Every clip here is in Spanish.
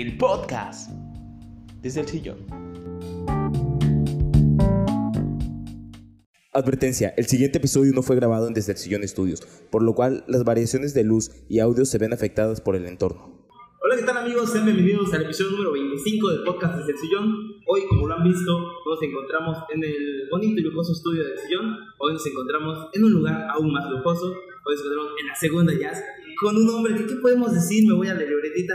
el podcast desde el sillón. Advertencia, el siguiente episodio no fue grabado en Desde el Sillón Estudios, por lo cual las variaciones de luz y audio se ven afectadas por el entorno. Hola, ¿qué tal amigos? Sean bienvenidos al episodio número 25 del podcast Desde el Sillón. Hoy, como lo han visto, nos encontramos en el bonito y lujoso estudio del Sillón. Hoy nos encontramos en un lugar aún más lujoso. Hoy nos encontramos en la segunda jazz con un hombre que, ¿qué podemos decir? Me voy a la libretita.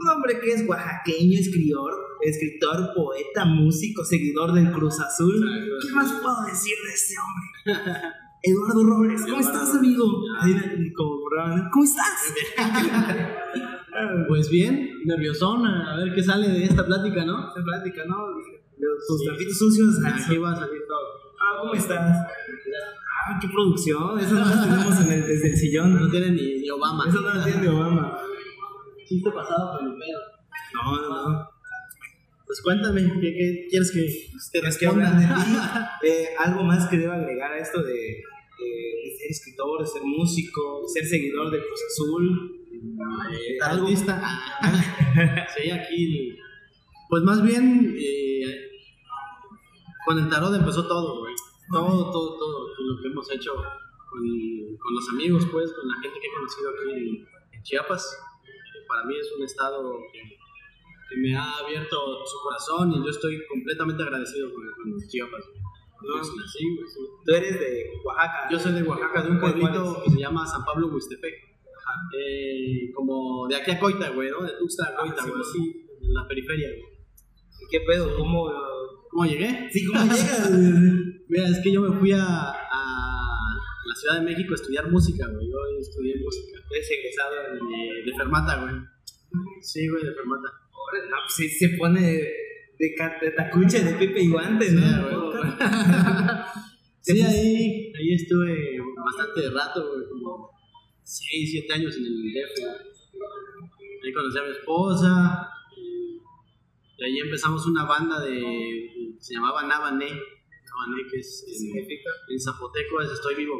Un hombre que es oaxaqueño, escritor, escritor, poeta, músico, seguidor del Cruz Azul. ¿Qué más puedo decir de este hombre? Eduardo Robles, ¿cómo estás, amigo? ¿Cómo estás? Pues bien, nerviosón, a ver qué sale de esta plática, ¿no? Esta plática, ¿no? Tus trapitos sucios, aquí va a salir todo. Ah, ¿cómo estás? Ah, qué producción. Eso no lo tenemos en el, desde el sillón. No tiene ni, ni Obama. Eso no lo tiene ni Obama. Chiste pasado por el pedo. No, no, no. Pues cuéntame, ¿qué, qué quieres que te Es que hablar de responda? ti. Eh, algo más que debo agregar a esto de, de- de ser escritor, de ser músico, de ser seguidor del Cruz Azul. Eh, algo. Artista. sí, aquí. Pues más bien, eh, con el tarot empezó todo, güey. Todo, todo, todo. Lo que hemos hecho con, con los amigos, pues, con la gente que he conocido aquí en, en Chiapas. Para mí es un estado que, que me ha abierto su corazón y yo estoy completamente agradecido con, con Chiapas. Ah. Güey, sí. Tú eres de Oaxaca. Yo soy de Oaxaca, de un ¿Cuál- cuál pueblito que se llama San Pablo Huistepec. Eh, como de aquí a Coita, güey, ¿no? De Tuxtla a Coita, Ah, sí, en la periferia, güey. ¿Qué pedo? ¿Cómo? ¿Cómo llegué? Sí, ¿cómo llegas? Mira, es que yo me fui a la Ciudad de México a estudiar música, güey. Yo estudié música. Eres egresado en... Eh, de Fermata, güey. Sí, güey, de Fermata. Ahora, no, pues sí se pone de, de tacuche, de pipe y guante, ¿no? Sí, güey. Sí, ahí, ahí estuve bastante rato, güey, como 6, 7 años en el DF. Ahí conocí a mi esposa. y De ahí empezamos una banda de. Se llamaba Navané. Navané, que es. ¿Qué En, significa? en zapoteco es Estoy Vivo.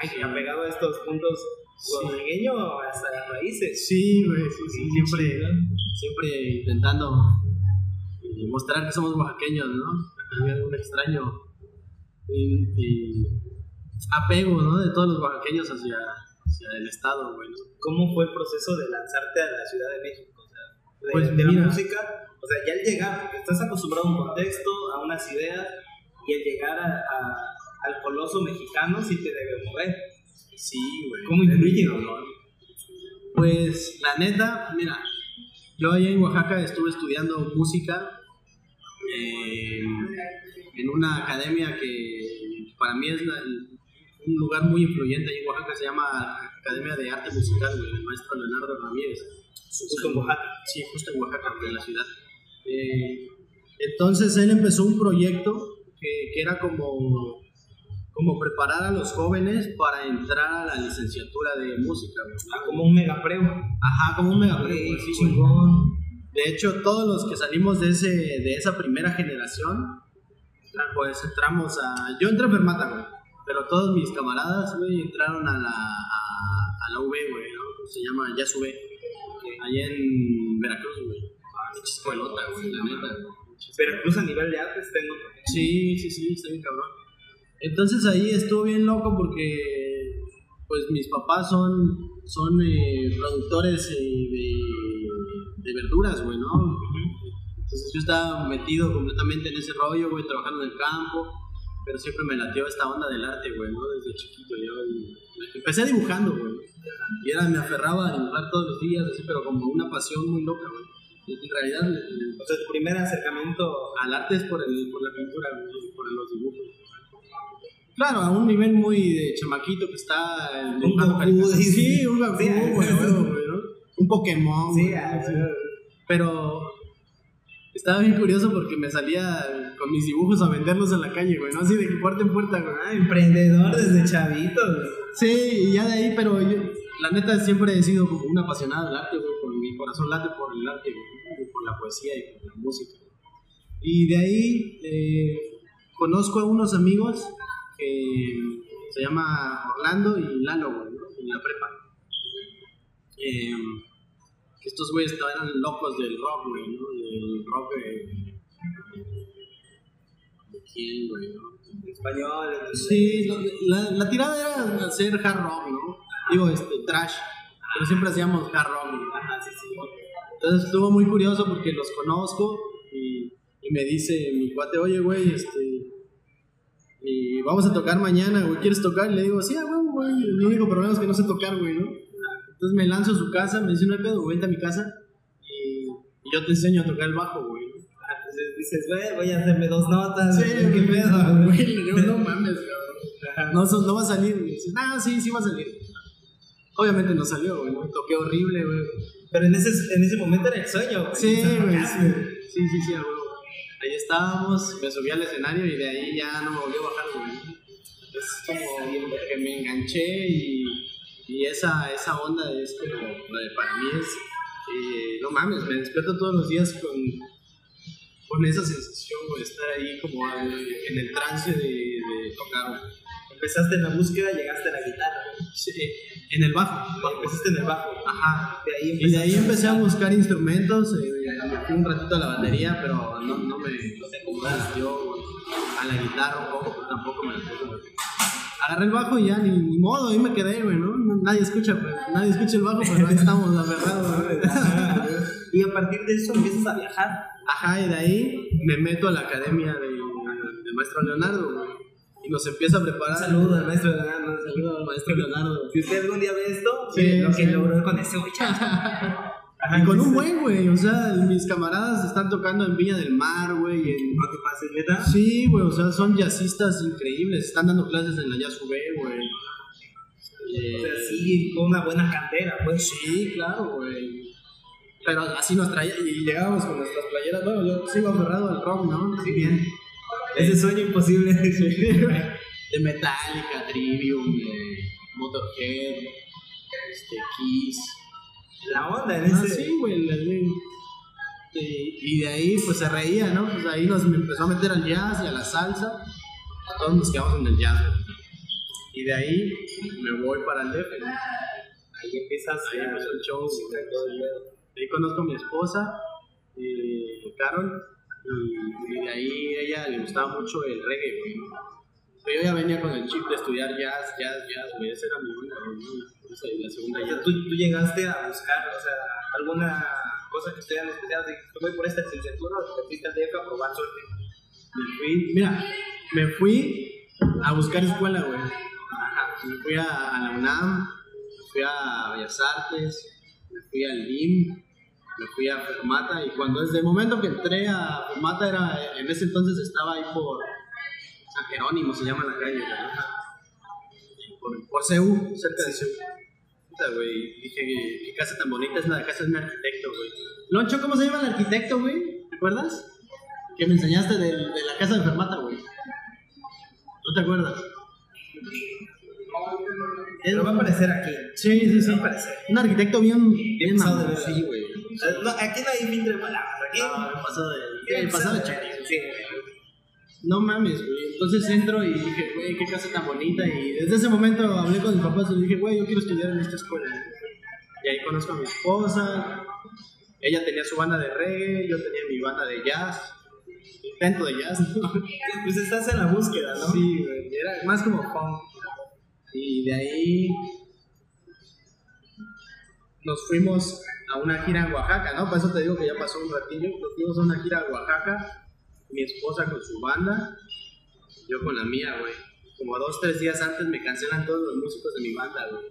Ay, apegado a estos puntos Sí. oaxaqueño hasta las raíces. Sí, güey, sí, sí, siempre, siempre intentando mostrar que somos oaxaqueños, ¿no? Hay un extraño y, y apego, ¿no? De todos los oaxaqueños hacia, hacia el estado, güey, ¿no? ¿Cómo fue el proceso de lanzarte a la Ciudad de México? O sea, de, Pues de la música, o sea, ya al llegar, estás acostumbrado a un contexto, a unas ideas, y al llegar a, a- al coloso mexicano sí te debe mover. Sí, güey. ¿Cómo influye? Pues la neta, mira, yo allá en Oaxaca estuve estudiando música eh, en una academia que para mí es la- un lugar muy influyente ahí en Oaxaca, se llama Academia de Arte Musical, güey, el maestro Leonardo Ramírez. Justo en Oaxaca. Sí, justo en Oaxaca, en la ciudad. Eh, entonces él empezó un proyecto que, que era como, como preparar a los jóvenes para entrar a la licenciatura de música. Ah, como un megapreo. Ajá, como un mega Qué sí, chingón. De hecho, todos los que salimos de, ese, de esa primera generación, pues entramos a... Yo entré a Fermata, güey. Pero todos mis camaradas, güey, entraron a la, a, a la UB, güey, ¿no? Se llama Ya Sube. Allá en Veracruz, güey. Ah, güey, la neta. Veracruz a nivel de artes tengo. Sí, sí, sí, está bien cabrón. Entonces ahí estuvo bien loco porque pues mis papás son, son eh, productores eh, de, de verduras, güey, ¿no? Entonces yo estaba metido completamente en ese rollo, güey, trabajando en el campo, pero siempre me latió esta onda del arte, güey, ¿no? Desde chiquito yo empecé dibujando, güey. Y era, me aferraba a dibujar todos los días, así, pero como una pasión muy loca, güey. En realidad el- O sea, tu primer acercamiento al arte es por, el, por la pintura, por los dibujos. Claro, a un nivel muy de chamaquito que está Un dibujando Goku, dice. Sí, un Goku, Sí, sí. Un Pokémon. Sí, ah, sí. Pero estaba bien curioso porque me salía con mis dibujos a venderlos en la calle, güey, ¿no? Así de puerta en puerta, güey. Ah, emprendedor desde chavito. güey. Sí, y ya de ahí, pero yo, la neta siempre he sido como un apasionado del arte, güey, mi corazón late por el arte, por la poesía y por la música. Y de ahí eh, conozco a unos amigos que se llama Orlando y Lalo, ¿no? en la prepa. Eh, estos güeyes estaban locos del rock, güey, ¿no? Del rock de... ¿De quién, güey, no? Español, Sí, la, la tirada era hacer hard rock, ¿no? Digo, este, trash. Pero siempre hacíamos hard rock, güey. Ajá, sí, sí. Entonces estuvo muy curioso porque los conozco y, y me dice mi cuate, oye, güey, este. Y vamos a tocar mañana, güey, ¿quieres tocar? Y le digo, sí, güey, güey. El único problema es que no sé tocar, güey, ¿no? Entonces me lanzo a su casa, me dice, no hay pedo, vente a mi casa y, y yo te enseño a tocar el bajo, güey. Ah, Entonces dices, güey, voy a hacerme dos notas. Sí, ¿qué pedo? güey, no mames, cabrón. No, no va a salir, güey. Dice, no, sí, sí va a salir. Obviamente no salió, güey, toqué horrible, güey. Pero en ese, en ese momento era el sueño, güey. Sí, güey, sí. Sí, sí, huevo. Ahí estábamos, me subí al escenario y de ahí ya no me volví a bajar, güey. Es como que me enganché y, y esa, esa onda es como, de- para mí es, eh, no mames, me despierto todos los días con, con esa sensación, güey, estar ahí como al- en el trance de, de tocar, güey. Empezaste en la búsqueda, llegaste a la guitarra. güey. Sí, en el bajo. Empezaste en el bajo. Ajá. De ahí Y de ahí empecé a buscar instrumentos, eh, me fui un ratito a la batería, pero no, no me convenció a la guitarra un poco, pero tampoco me gustó. Agarré el bajo y ya ni, ni modo, ahí me quedé, güey, ¿no? Nadie escucha, pues, nadie escucha el bajo, pero ahí estamos aferrados, güey. Y a partir de eso empiezas a viajar. Ajá, y de ahí me meto a la academia de, de maestro Leonardo, güey. Y nos empieza a preparar. Un saludo al maestro Leonardo. un saludo. Al maestro Leonardo. Si usted algún día ve esto, Sí, lo que sí. logró con ese. Ajá, Y con un buen, güey, o sea, mis camaradas están tocando en Villa del Mar, güey, en No te pases, neta. Sí, güey, o sea, son jazzistas increíbles. Están dando clases en la Jazz UB, güey. O sea, sí, con una buena cantera, pues. Sí, claro, güey. Pero así nos traía y llegábamos con nuestras playeras. Bueno, yo sigo aferrado al rock, ¿no? Sí, bien. Ese sueño imposible. De Metallica, Trivium, de Motorhead, este, Kiss. La onda en Ah, ese. sí, güey. la de- Y de ahí, pues se reía, ¿no? Pues ahí nos empezó a meter al jazz y a la salsa. A todos nos quedamos en el jazz, güey. Y de ahí me voy para el DF, ¿no? Ahí empiezas Ahí empezó el show, güey. Ahí conozco a mi esposa, eh, Carol, y, y de ahí ella le gustaba mucho el reggae, güey. Pero yo ya venía con el chip de estudiar jazz, jazz, jazz, güey. Esa era mi onda, la segunda O sea, tú, tú llegaste a buscar, o sea, alguna cosa que estudian especial, de que voy por esta licenciatura o te fuiste al DF a probar suerte. Me fui, mira, me fui a buscar escuela, güey. Me fui a, a la UNAM, me fui a Bellas Artes, me fui al LIM, me fui a Fermata y cuando desde el momento que entré a Fermata era, en ese entonces estaba ahí por San Jerónimo, se llama la calle. Por, por CEU, cerca de CEU. Puta, güey, dije, qué casa tan bonita es la de casa de un arquitecto, güey. Loncho, ¿cómo se llama el arquitecto, güey? ¿Te acuerdas? Que me enseñaste de, de la casa de Fermata, güey. ¿No te acuerdas? Pero va a aparecer aquí. Sí, sí, sí. Va a aparecer. Un arquitecto bien, bien verga. Sí, güey. No, aquí no hay filtro de palabras. Aquí. No, pasado de, el pasado de. Sí. No mames, güey. Entonces entro y dije, güey, qué casa tan bonita. Y desde ese momento hablé con mis papás y dije, güey, yo quiero estudiar en esta escuela. Y ahí conozco a mi esposa. Ella tenía su banda de reggae, yo tenía mi banda de jazz. Intento de jazz, ¿no? Pues estás en la búsqueda, ¿no? Sí, güey. Era más como punk. Y de ahí nos fuimos a una gira en Oaxaca, ¿no? Por eso te digo que ya pasó un ratillo. Nos fuimos a una gira a Oaxaca, mi esposa con su banda, yo con la mía, güey. Como dos, tres días antes me cancelan todos los músicos de mi banda, güey.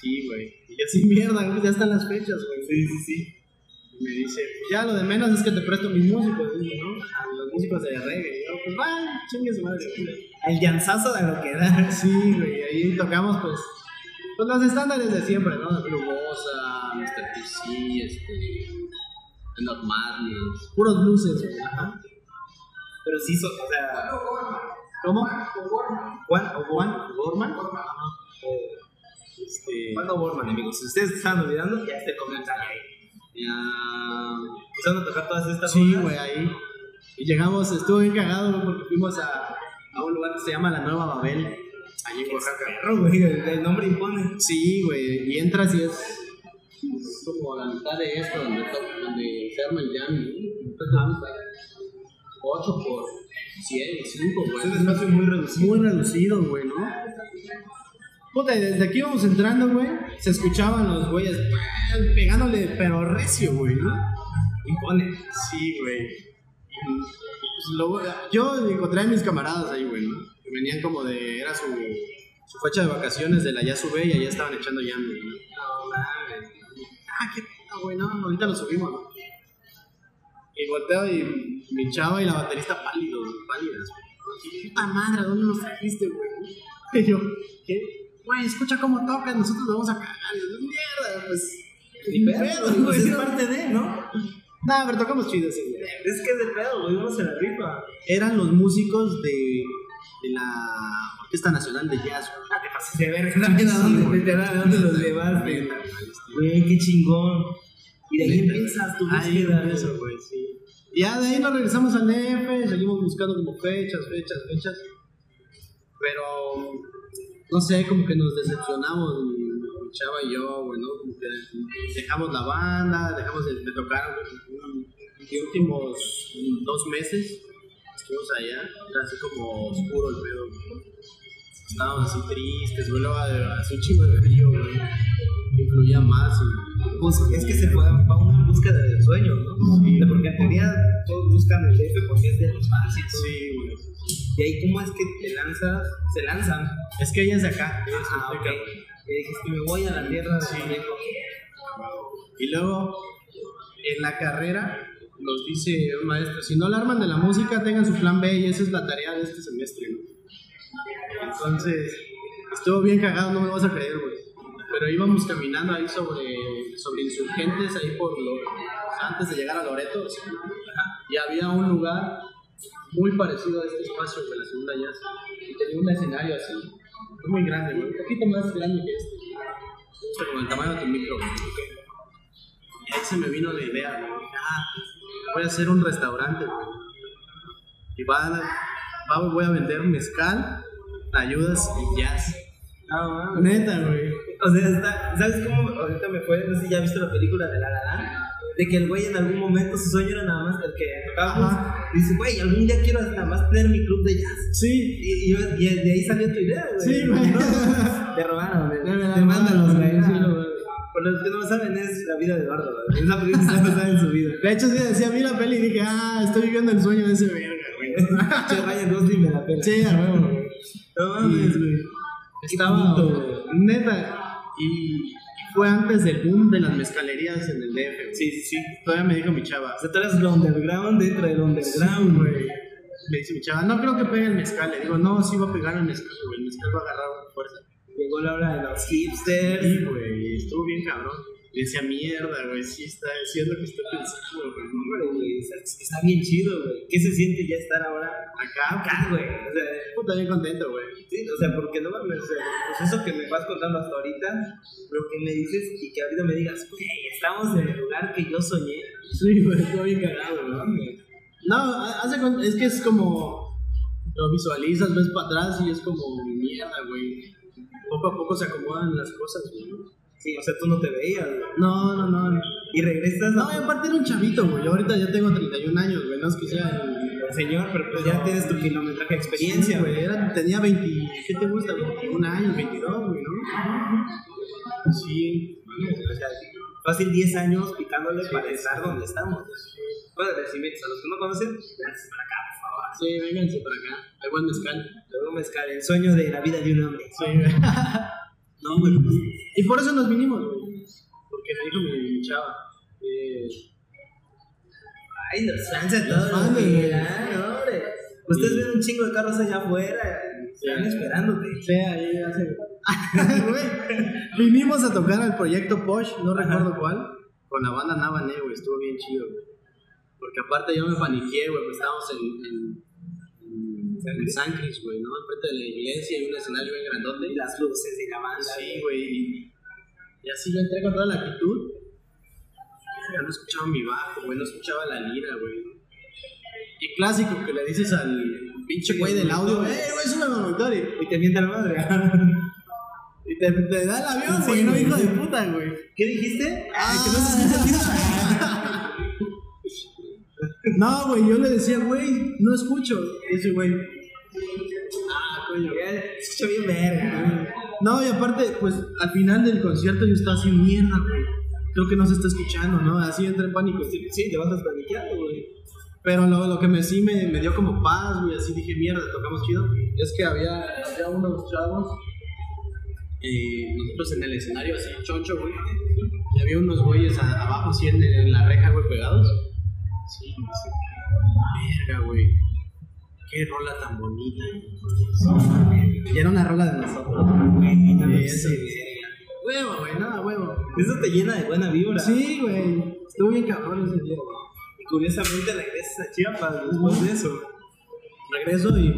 Sí, güey. Y yo así, mierda, güey, ya están las fechas, güey. Sí, sí, sí. Me dice, ya lo de menos es que te presto mis músicos, ¿no? A los músicos de reggae. Y yo, pues va, chingue su madre. güey. El llanzazo de lo que da. Sí, güey, ahí tocamos pues, pues los estándares de siempre, ¿no? Blubosa, Mr. PC, este, Madness, puros güey. Ajá. Pero sí, so- o sea, ¿Cómo? Juan o Juan. Gorman. Este, Juan o Borman, amigos. Si ustedes estaban olvidando, ya este comentario ahí. Ya... Empezaron a tocar todas estas Sí, rolas. güey, ahí. Y llegamos, estuvo bien cagado, porque fuimos a, a un lugar que se llama La Nueva Babel, allí en Oaxaca. Perro, güey, el, nombre impone. Sí, güey, y entras y es como la mitad de esto, donde, donde se arma el jam. ¿no? 8 por 100, 5, Es un güey. espacio muy reducido. Muy reducido, güey, ¿no? Puta, y desde aquí íbamos entrando, güey, se escuchaban los güeyes pegándole, pero recio, güey, ¿no? Impone. Sí, güey. Pues, yo encontré a mis camaradas ahí, güey, ¿no? Que venían como de. Era su, su fecha de vacaciones de la ya sube y allá estaban echando güey. ¿no? No mames. Ah, qué pedo, güey, no, ahorita lo subimos, ¿no? Y volteo y mi chava y la baterista pálidos, pálidas. güey. Puta madre, ¿a ¿dónde nos trajiste, güey? Y yo, ¿qué? Güey, escucha cómo tocan, nosotros lo vamos a cagar. Y yo, mierda, pues. Ni pedo, güey, pues es parte de, ¿no? No, pero tocamos chido ese. Es que de pedo, güey, uno se la rifa. Eran los músicos de, de la Orquesta Nacional de Jazz. Ah, te pasaste de verga también a dónde, literal, a dónde los llevaste. Güey, qué chingón. Y de ahí empiezas tu Ahí búsqueda. empiezo, güey, sí. Ya de ahí nos regresamos al DF, seguimos buscando como fechas, fechas, fechas. Pero, no sé, como que nos decepcionamos, mi, chava y yo, güey, ¿no? Como que dejamos la banda, dejamos de, de tocar güey, los últimos dos meses. Estuvimos allá, era así como oscuro el pedo, güey. Estábamos así tristes, güey, luego hace un chingo de frío, güey. Influía más. y- Pues es que se fue va una búsqueda del sueño, ¿no? Sí. Porque en teoría todos buscan el DF porque es de los fáciles. Sí, güey. Y ahí, ¿cómo es que te lanzas? Se lanzan. Es que ella es de acá. ella es Ah, de. Y dijiste, me voy a la tierra de viejo. Y luego, en la carrera, nos dice un maestro, si no la arman de la música, tengan su plan B y esa es la tarea de este semestre, ¿no? Entonces, estuvo bien cagado, no me vas a creer, güey. Pero íbamos caminando ahí sobre, sobre insurgentes, ahí por lo, antes de llegar a Loreto, sí, y había un lugar muy parecido a este espacio de la segunda jazz. Y tenía un escenario así, muy grande, güey, un poquito más grande que este. O sea, como el tamaño de tu micro, güey. Y ahí se me vino la idea, güey. Ah, voy a hacer un restaurante, güey. Y va a- va- voy a vender mezcal, ayudas y jazz. No, mames. Neta, güey. O sea, está, ¿sabes cómo ahorita me fue? No sé si ya viste la película de La La Land. De que el güey en algún momento su sueño era nada más el que tocaba. Dice, güey, algún día quiero nada más tener mi club de jazz. Sí. Y, y, y de ahí salió tu idea, güey. Sí, güey. Te robaron, güey. Te mandan robaron, güey. Sí, lo. Por los que no lo saben, es la vida de Eduardo, güey. Esa película no sabe en su vida. De hecho, sí decía, vi la peli y dije, ah, estoy viviendo el sueño de ese verga, güey. Che, Ryan Gosling me la pela. Sí, a huevo, güey. No mames, güey. Estaba, bonito, güey. neta, y fue antes del boom de las mezcalerías en el DF. güey. Sí, sí, sí. Todavía me dijo mi chava, O sea, tú eres el underground dentro del underground, güey. me dice mi chava, no creo que pegue el mezcal. Le digo, no, sí va a pegar el mezcal, güey. El mezcal va a agarrar fuerza. Llegó la hora de los hipsters. Sí, güey, estuvo bien cabrón. Decía, mierda, güey, sí está, sí es lo que estoy pensando, güey. Hombre, güey, está, está bien chido, güey. ¿Qué se siente ya estar ahora Acá, acá, güey? O sea, puta, bien contento, güey. sí, o sea, porque no mames, o sea, pues eso que me vas contando hasta ahorita, lo que me dices y que ahorita me digas, güey, estamos en el lugar que yo soñé. Sí, güey, estuvo bien cagado, No ¿no? No, hace es que es como lo visualizas, ves para atrás y es como mierda, güey. Poco a poco se acomodan las cosas, güey. Sí, o sea, tú no te veías, güey. No, no, no. Y regresas No, y aparte era un chavito, güey. Yo ahorita ya tengo 31 años, güey. No es que sea el- señor, pero pues ya tienes tu kilometraje de experiencia, Sí, güey. Era, tenía 20, ¿qué te gusta? 21 años, 22, güey, ¿no? Sí. O sea, fácil 10 años picándole para estar donde estamos. Bueno, invito a los que no conocen, vénganse para acá. Sí, vénganse para acá. Hay buen mezcal. Luego mezcal, el sueño de la vida de un hombre. Sí, güey. No, güey. Y por eso nos vinimos, güey. Porque me dijo mi, chava. Eh, Ay, los fans de todos los güey. Hombre. Ustedes ven un chingo de carros allá afuera. Están esperándote. Sí, ahí hace. Vinimos a tocar al proyecto Posh, no recuerdo cuál, con la banda Navané, güey, estuvo bien chido, güey. Porque aparte yo me paniqué, güey, pues estábamos en, en, en, en San Cris, güey, ¿no? Enfrente de la iglesia y un escenario bien grandote. Y las luces y la banda. Sí, güey. Y, y así yo entré con toda la actitud. Ya no escuchaba mi bajo, güey, no escuchaba la lira, güey. Y clásico que le dices al pinche güey del audio, ¡eh, güey, sube el monitor! Y Y te mienta la madre. Y te, te da el avión, Sí, güey, no güey, hijo sí. de puta, güey. ¿Qué dijiste? Ah. que no se escucha No, güey, yo le decía, güey, no escucho. Y ese güey, ah, coño. Escucha bien verga. No, y aparte, pues al final del concierto yo estaba así, mierda, güey. Creo que no se está escuchando, ¿no? Así entré en pánico. Sí, sí, te vas a paniqueando, güey. Pero lo, lo que me sí me, me dio como paz, güey, así dije, mierda, tocamos chido. Es que había, había unos chavos, y nosotros en el escenario así, choncho, güey. Y había unos güeyes abajo, así en, en la reja, güey, pegados. Sí, sí. Verga, güey. Qué rola tan bonita. güey. Y era una rola de nosotros. Güey, Sí. Huevo, güey, nada, huevo. Eso te llena de buena vibra. Sí, güey. Estuvo bien cabrón ese día, güey. Y curiosamente regresas a Chiapas después de eso. regreso y,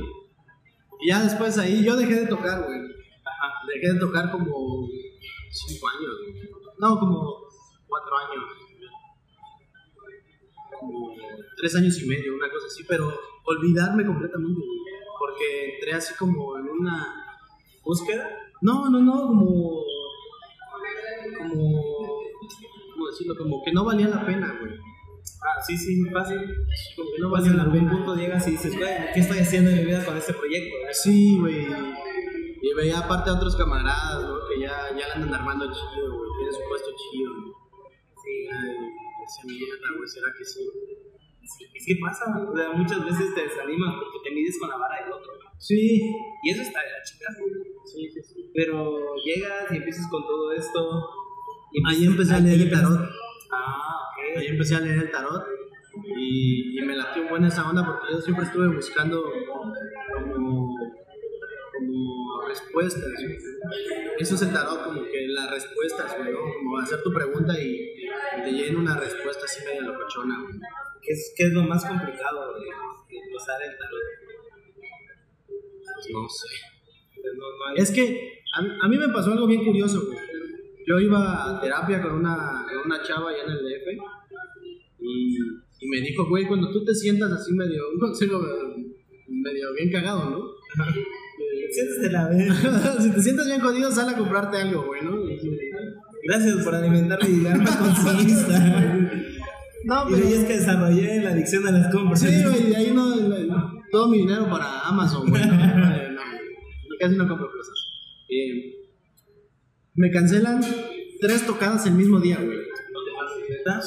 y ya después ahí yo dejé de tocar, güey. Ajá. Dejé de tocar como 5 años, güey. No, como 4 años. Como 3 años y medio, una cosa así, pero olvidarme completamente, güey. Porque entré así como en una. ¿Búsqueda? No, no, no, como. Como. ¿Cómo decirlo? Como que no valía la pena, güey. Ah, sí, sí, fácil. Como que no valía en la algún pena. punto llegas y dices, güey, ¿qué estoy haciendo en mi vida con este proyecto? Sí, güey. Y veía aparte a otros camaradas, ¿no? Que ya, ya la andan armando chido, güey. Tienen su puesto chido, ¿no? Sí. Ay, mierda, güey, ¿será que sí? Sí, es que pasa, o sea, muchas veces te desanimas porque te mides con la vara del otro. Sí. Y eso está de la chica. Sí, sí, sí. Pero llegas y empiezas con todo esto. y Ahí empecé a leer el tarot. Ah, ok. Ahí empecé a leer el tarot. Y, y me latió buena esa onda porque yo siempre estuve buscando como, como respuestas. Eso es el tarot, como que las respuestas, güey, ¿no? Como hacer tu pregunta y te llena una respuesta así medio locochona, güey. ¿Qué es, qué es lo más complicado de, de usar el tarot? Pues no sé. Pues no, no hay- Es que a, mí- a mí me pasó algo bien curioso, güey. Yo iba a terapia con una, con una chava allá en el DF y, y me dijo, güey, cuando tú te sientas así medio, un consejo medio bien cagado, ¿no? Siéntese la vez. si te sientes bien jodido, sal a comprarte algo, güey, ¿no? Y- Gracias por alimentarme y darme consumista. No, Y pero... ahí es que desarrollé la adicción a las compras. Sí, güey, y ahí no, todo mi dinero para Amazon, güey. No, casi no compro cosas. Eh, me cancelan tres tocadas el mismo día, güey.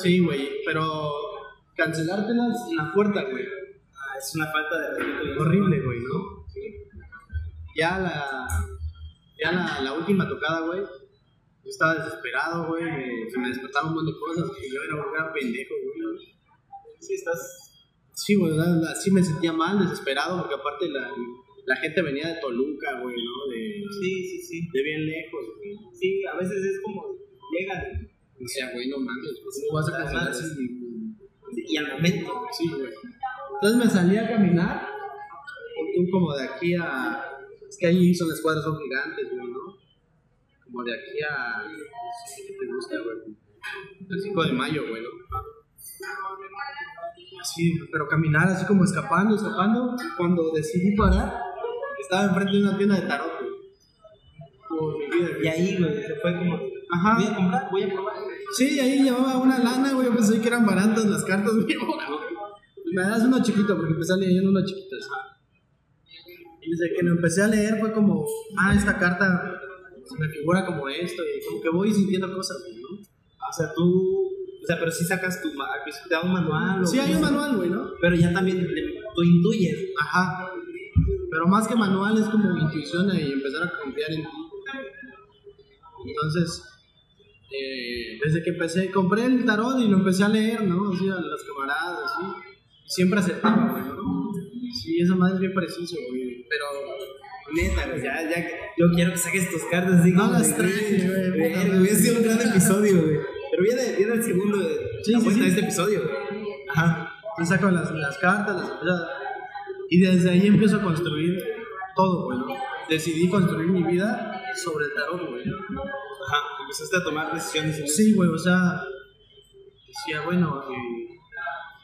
Sí, güey, pero cancelártelas en la puerta, güey. Ah, es una falta de respeto. Horrible, güey, ¿no? Ya la, ya la, la última tocada, güey. Yo estaba desesperado, güey. Me, se me despertaron un montón de cosas. Que yo era un gran pendejo, güey. Sí, estás. Sí, güey, la- la- sí me sentía mal, desesperado, porque aparte la, la gente venía de Toluca, güey, ¿no? De, Sí, sí, sí. de bien lejos, güey. Sí, a veces es como. Llegan O sea, güey, no mames, pues no vas a cancelar si- y al momento. Sí, güey. Entonces me salí a caminar, tú como de aquí a... Es que ahí son las cuadras, son gigantes, güey. Como de aquí a... ¿Qué te gusta, güey? El 5 de mayo, güey, ¿no? Pero caminar así como escapando, escapando. Cuando decidí parar, estaba enfrente de una tienda de tarot, güey. Por mi vida, Y ahí, güey, se fue como. Ajá. Voy a comprar, voy a probar. Sí, ahí llevaba una lana, güey. Yo pensé que eran baratas las cartas, güey. Me das uno chiquito, porque empecé leyendo uno chiquito. Y desde que lo empecé a leer fue como, ah, esta carta se me figura como esto. Y como que voy sintiendo cosas, ¿no? O sea, tú. O sea, pero si sacas tu. principio te da un manual. o Sí, hay un manual, güey, ¿no? Pero ya también le- tú intuyes. Ajá. Pero más que manual es como intuición y empezar a confiar en ti. Entonces, eh, desde que empecé, compré el tarot y lo empecé a leer, ¿no? Así a las camaradas, así. Siempre acertaba, güey, ¿no? Sí, esa madre es bien preciso, güey. Pero, Neta, güey, ya, ya. Yo quiero que saques tus cartas así No las traes, güey, madre. Hubiera sido un gran episodio, güey. Pero viene, viene el segundo de Sí, la sí, sí. de este episodio, güey. Ajá. me saco las, las cartas, las y desde ahí empiezo a construir todo, güey, ¿no? Decidí construir mi vida sobre el tarot, güey. Ajá. Empezaste a tomar decisiones. en Sí, güey, o sea, decía, bueno, eh,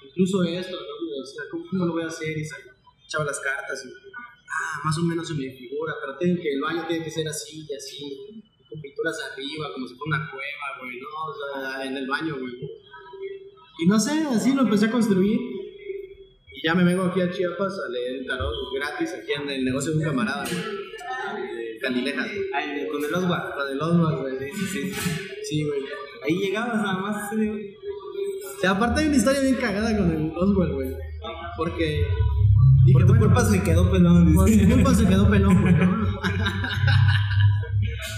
incluso esto, ¿no? Y decía, ¿cómo, lo voy a hacer? Y sa- echaba las cartas y, ah, más o menos se me figura, pero tiene que, el baño tiene que ser así y así, con pinturas arriba, como si fuera una cueva, güey, ¿no? O sea, en el baño, güey. Y no sé, así lo empecé a construir. Y ya me vengo aquí a Chiapas a leer el tarot gratis, aquí en el negocio de un camarada, güey. Candilejas, güey. Con el Oswald. Con el Oswald, güey. Sí, sí, sí. Güey. Ahí llegabas nada más. güey. O sea, aparte hay una historia bien cagada con el Oswald, güey. Porque. Por tu bueno, culpa se quedó pelón. Por mi culpa se quedó pelón, güey. ¿no?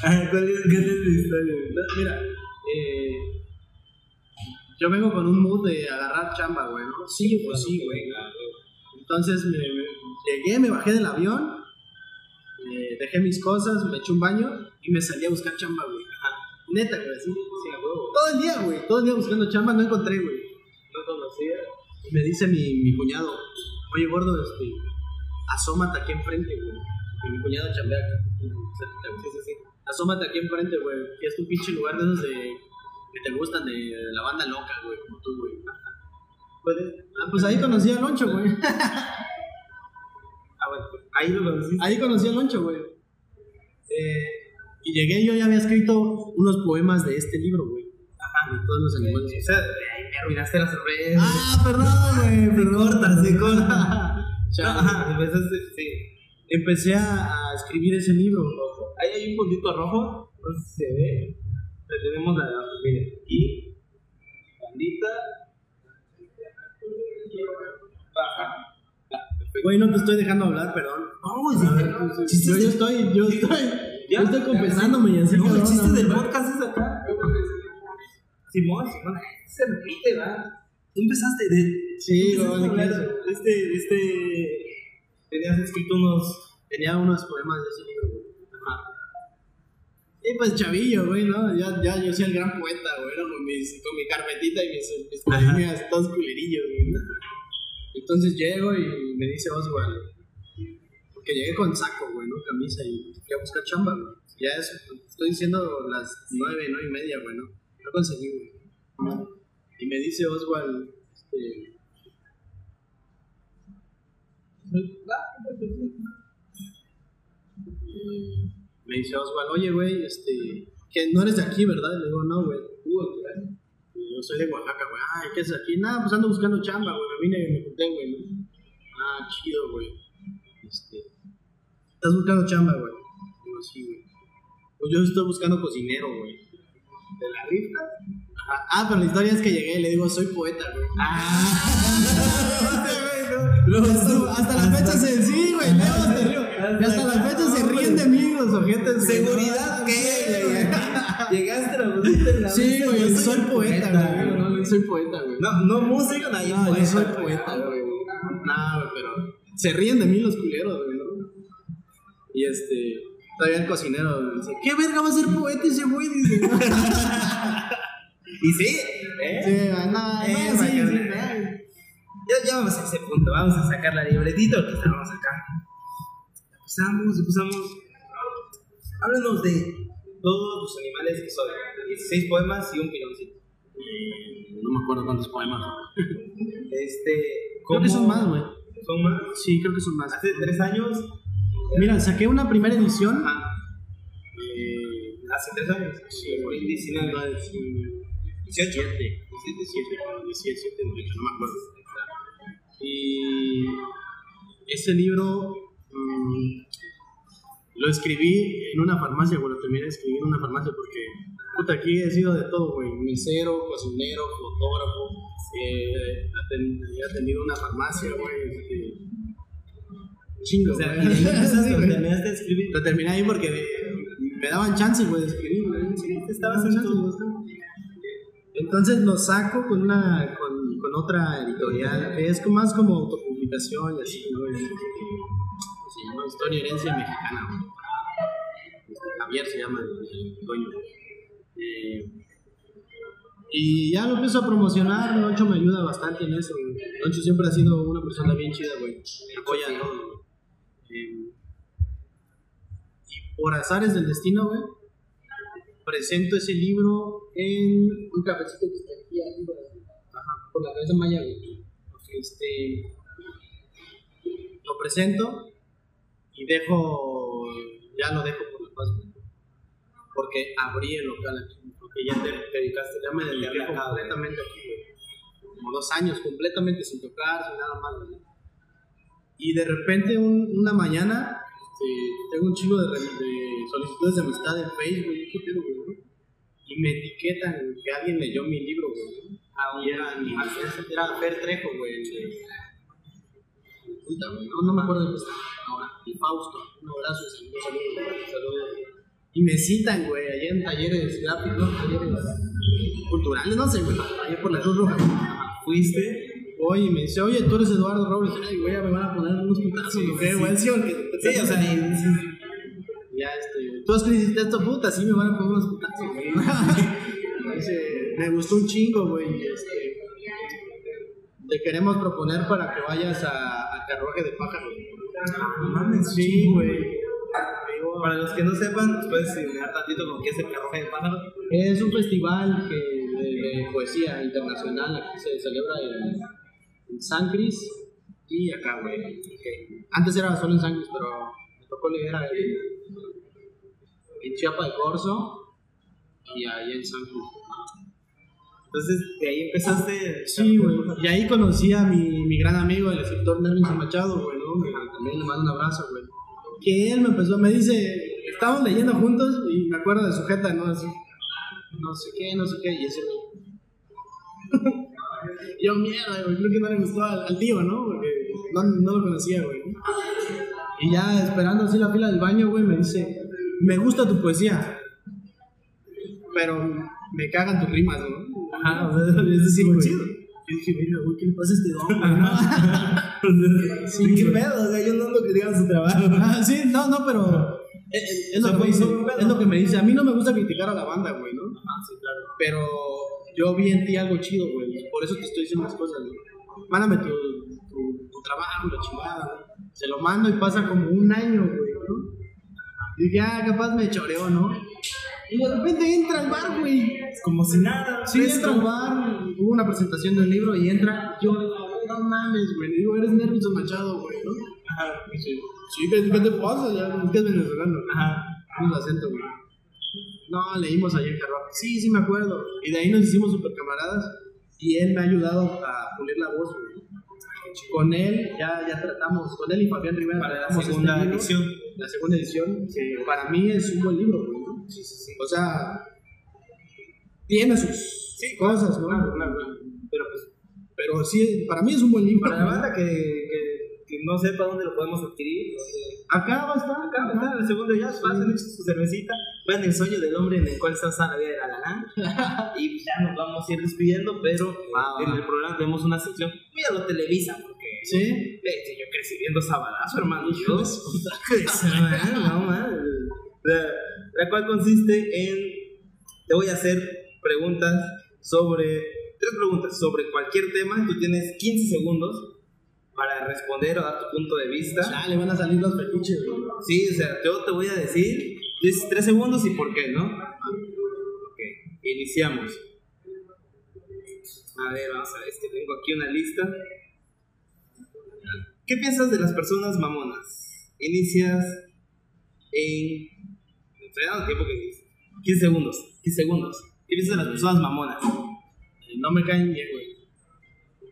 Ay, ¿Cuál es, cuál es la historia? güey? Mira, eh, yo vengo con un mood de agarrar chamba, güey, ¿no? Sí, pues sí, güey. Entonces me, me- llegué, me bajé del avión, eh, dejé mis cosas, me eché un baño y me salí a buscar chamba, güey. Ajá. Neta, güey. Sí, huevo. Todo el día, güey, todo el día buscando chamba, no encontré, güey. No conocía. Me dice mi, mi cuñado, oye, gordo, este, asómate aquí enfrente, güey. Y mi cuñado chambea güey. Sí, sí, sí. Asómate aquí enfrente, güey. Que es tu pinche lugar de esos de que te gustan de, la banda loca, güey, como tú, güey. ¿Cuál es? Ah, pues ahí conocí a Loncho, güey. Ah, bueno, ahí lo conociste. Ahí conocí a Loncho, güey. Eh, y llegué, yo ya había escrito unos poemas de este libro, güey. De todos los O animales. sea, ay, me arruinaste la sorpresa. Ah, perdón, güey, perdón. corta, se corta. ajá, empezaste, sí. Empecé a, escribir ese libro. Ahí hay un puntito rojo, no sé si se ve. Le tenemos la miren, y bandita. Baja. Güey, no te estoy dejando hablar, perdón. No, sí, ver, pues, chistes yo, yo de- estoy, yo Sí. estoy, ¿Ya? yo estoy confesándome y así. No, el chiste del podcast es acá. Simón, Simón, se repite, ¿va? Tú empezaste de. Sí, hablar ¿qué de este, este. Tenías escrito unos. Tenía unos poemas de ese libro, güey. Ajá. Y pues chavillo, güey, ¿no? Ya, ya yo soy el gran poeta, güey, ¿no? Con, mis, con mi carpetita y mis, mis poemas todos culerillos, güey. ¿no? Entonces llego y me dice Oswald, porque llegué con saco, güey, ¿no? Camisa y fui a buscar chamba, güey. Ya es, estoy diciendo las nueve, nueve y media, güey, ¿no? No conseguí, güey. Y me dice Oswald, este... Me dice Oswald, oye, güey, este, que no eres de aquí, ¿verdad? Le digo, no, güey. Y Yo soy de Oaxaca, güey. Ay, ¿qué es aquí? Nada, pues ando buscando chamba, güey. Me vine y me junté, güey. ¿no? Ah, chido, güey. Este, ¿Estás buscando chamba, güey? Digo, sí, güey. Pues yo estoy buscando cocinero, güey. ¿De la rifa? Ajá. Ah, pero la historia es que llegué y le digo, soy poeta, güey. Hasta, hasta la fecha se... Sí, güey, Leo, hasta, río. Hasta la fecha se ríen de mí los ojetes. ¿Seguridad qué, Sí, güey? Llegaste, en la Sí, mesa, güey, soy poeta, güey. No, no, soy poeta, güey. No, no músico, no, yo No, soy poeta, güey. No, pero se ríen de mí los culeros, güey, ¿no? Y este, todavía el cocinero dice, ¿qué verga va a ser poeta ese güey? Dice, ¿no? Y sí, ¿eh? Sí, no, no, Eh, sí, sí, no. Ya, ya vamos a ese punto, vamos a sacar la libretita que estábamos acá. Empezamos, empezamos. Háblanos de todos los animales que son. 16 poemas y un piloncito. No me acuerdo cuántos poemas. Este. Creo que son ¿cómo- más, güey. ¿Son más? Sí, creo que son más. Hace tres años. Mira, saqué una primera edición. Ah, Eh, hace tres años. Sí, 2019. 18. 17, 17, 17, 18, no me acuerdo. Y ese libro mm, lo escribí en una farmacia, lo terminé de escribir en una farmacia porque, puta, aquí he sido de todo, güey, mesero, cocinero, fotógrafo, eh, he atendido una farmacia, güey, chingo, O sea, güey. terminaste de escribir. Lo terminé ahí porque me, me daban chance, güey, de escribir, güey. Sí, estabas en tu- güey. Entonces lo saco con una con, con otra editorial que es más como autopublicación y así. Se llama Historia Herencia Mexicana, güey. Javier se llama el, dueño. Eh, y ya lo empiezo a promocionar, Loncho me ayuda bastante en eso. Loncho siempre ha sido una persona bien chida, güey. Me apoya güey. Eh, y por azares del destino, güey, presento ese libro en un cafecito que está aquí arriba, ajá, por la cabeza Maya, güey. Este, lo presento y dejo, ya lo dejo por la paz, güey. Porque abrí el local aquí, porque ya te, te dedicaste, ya me dediqué completamente aquí, güey. Como dos años, completamente sin tocar, sin nada más, güey. Y de repente, un- una mañana, este, tengo un chingo de, solicitudes de amistad en Facebook, ¿qué pedo, güey? Y me etiquetan que alguien leyó mi libro, güey. Ah, Y era, mi- era Fer Trejo, güey. Puta, No, no me acuerdo de qué está ahora. Y Fausto. Un abrazo y saludos, saludos, saludos. Y me citan, güey, allá en talleres gráficos, talleres culturales, no sé, güey. Allá por la Cruz Roja. Fuiste. Oye, y me dice, oye, tú eres Eduardo Robles. Ay, güey, ya me van a poner unos putazos, Sí, güey. sí. sí, Sí, o sea, ya este, tú escribiste esto, puta, sí me van a poner unos putazos, güey. Dice, me gustó un chingo, güey. Este, te queremos proponer para que vayas a, a Carruaje de Pájaros. No mames, Sí, güey. Para los que no sepan, ¿nos puedes explicar tantito con qué es el carruaje de pájaros? Es un festival que, de, de poesía internacional, aquí se celebra en, en San Cris y acá, güey. Ok. Antes era solo en San Cris, pero me tocó liderar en, en Chiapa de Corzo y ahí en San Cris. Entonces, de ahí empezaste. Sí, güey. Y ahí conocí a mi, mi gran amigo, el escritor Nelson Machado, güey, ¿no? También le mando un abrazo, güey. Que él me empezó, me dice, estábamos leyendo juntos y me acuerdo de su jeta, ¿no? Así, no sé qué, no sé qué, y ese güey. Yo, mierda, güey, creo que no le gustó al, al tío, ¿no? Porque no, no lo conocía, güey. Y ya esperando así la fila del baño, güey, me dice, me gusta tu poesía, pero me cagan tus rimas, ¿no? Ajá, o sea, eso sí fue güey. chido. Yo dije, mira, güey, ¿qué le pasa a este don, güey? no?" Sí, ¿Qué pedo? O sea, yo no que digan su trabajo. Ah, sí, no, no, pero es, es- es O sea, lo que dice, es lo que me dice. A mí no me gusta criticar a la banda, güey, ¿no? Ah, sí, claro. Pero yo vi en ti algo chido, güey. Por eso te estoy diciendo las cosas, güey. Mándame tu, tu, tu trabajo, la chingada, güey. Se lo mando y pasa como un año, güey, ¿no? Y dije, ah, capaz me choreó, ¿no? Y de repente entra al bar, güey. Como si nada. Sí, fresco. entra al bar, hubo una presentación de un libro y entra. Yo, no mames, güey. Le digo, eres Nervios Machado, güey, ¿no? Ajá. Sí, ¿qué, qué te pasa? Ya, es que es venezolano. Ajá. Un acento, güey. No, leímos allá en Carroja. Sí, sí me acuerdo. Y de ahí nos hicimos super camaradas. Y él me ha ayudado a pulir la voz, güey. Con él ya, ya tratamos, con él y Fabián Rivera Para la este segunda libro, edición. La segunda edición, que para mí es un buen libro, güey. ¿no? Sí, sí, sí. O sea, tiene sus Sí, cosas, ¿no? Claro, claro. Pero pues, Pero sí, para mí es un buen libro. para la banda que, que, no sepa dónde lo podemos adquirir, Acá va a estar, acá está, el segundo ya, pasen echen su cervecita, vean el sueño del hombre en el cual está la vida de la lana. y ya nos vamos a ir despidiendo, pero Va, va. en el programa tenemos una sección muy a lo Televisa, porque Sí. Yo crecí viendo Sabadazo, hermano. Pues, no. La, la cual consiste en. Te voy a hacer preguntas sobre. Tres preguntas sobre cualquier tema. Tú tienes 15 segundos para responder o dar tu punto de vista. Ya le van a salir los fetiches, güey. Sí, o sea, yo te voy a decir. Dices tres segundos y por qué, ¿no? Ok, iniciamos. A ver, vamos a ver, es que tengo aquí una lista. ¿Qué piensas de las personas mamonas? Inicias en. Estoy dando tiempo que dices. 15 segundos. 15 segundos. ¿Qué piensas de las personas mamonas? No me caen bien, güey.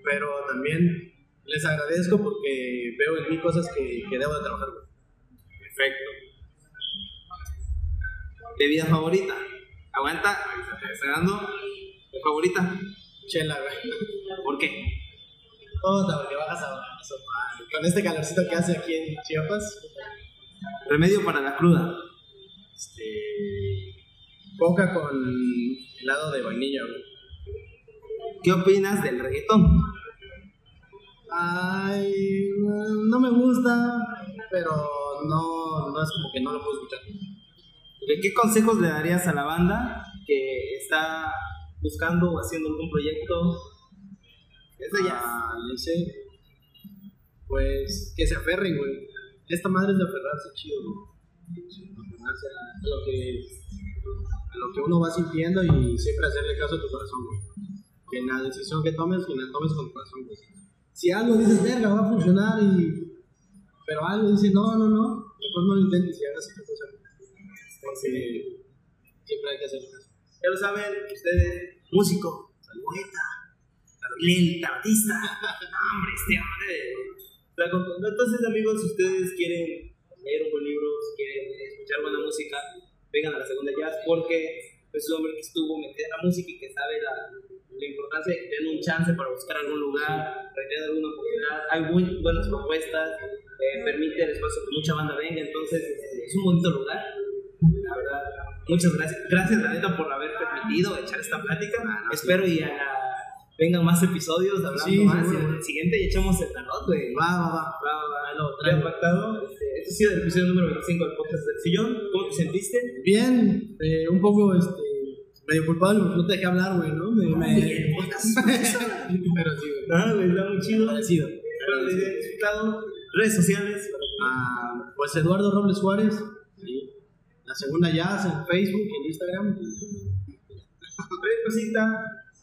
Pero también les agradezco porque veo en mí cosas que, que debo de trabajar. Perfecto. ¿Bebida favorita? Aguanta, estoy dando. ¿Tu favorita? Chela, güey. ¿Por qué? Puta, porque bajas a eso. Con este calorcito que hace aquí en Chiapas, Remedio para la cruda. este. Coca con helado de vainilla, güey. ¿Qué opinas del reggaetón? Ay, no me gusta, pero no, no es como que no lo puedo escuchar. ¿De ¿Qué consejos le darías a la banda que está buscando o haciendo algún proyecto? Eso ya. Ah, le sé. Pues que se aferren, güey. Esta madre es de aferrarse chido, güey. Aferrarse a lo que, a lo que uno va sintiendo y siempre hacerle caso a tu corazón, güey. Que en la decisión que tomes, que la tomes con tu corazón, güey. Si algo dices, verga, va a funcionar y. Pero algo dice, no, no, no. Mejor no lo intentes y hagas otra cosa. Porque siempre hay que hacer caso. Ya lo saben, ustedes, músico, poeta, lenta, artista. Hombre, este hombre. Entonces, amigos, si ustedes quieren leer un buen libro, si quieren escuchar buena música, vengan a la segunda jazz porque es un hombre que estuvo metido en la música y que sabe la, la importancia de que den un chance para buscar algún lugar, para tener alguna oportunidad. Hay muy buenas propuestas, eh, permite el espacio que mucha banda venga, entonces este, es un bonito lugar. La verdad, muchas gracias. Gracias, la neta, por haber permitido echar esta plática. Espero y a la- vengan más episodios hablando Sí, más. seguro. En el siguiente y echamos el tarot, güey. Va, va, va. Va, va, va. Lo Ya traigo. pactado. Este, este ha sido el episodio número 25 del podcast del sillón. ¿Cómo te sentiste? Bien, eh, un poco este, medio culpable porque no te dejé hablar, güey, ¿no? Me, me... Pero sí, güey. Ah, güey, está muy chido. Agradecido. Disfrutado. Redes sociales. Ah, pues Eduardo Robles Juárez, ahí. la segunda jazz en Facebook y en Instagram. Cualquier cosita,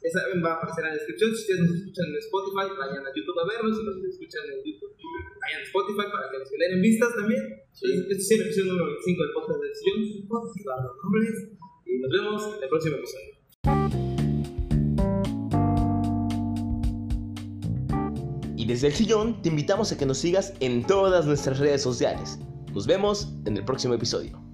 ya saben, va a aparecer en la descripción. Si ustedes nos escuchan en Spotify, vayan a YouTube a verlos. Si nos escuchan en YouTube, vayan a Spotify para que nos generen vistas también. Este es el episodio número 25 del podcast sillón. Podcast Eduardo Robles. Y nos vemos en el próximo episodio. Y desde el sillón te invitamos a que nos sigas en todas nuestras redes sociales. Nos vemos en el próximo episodio.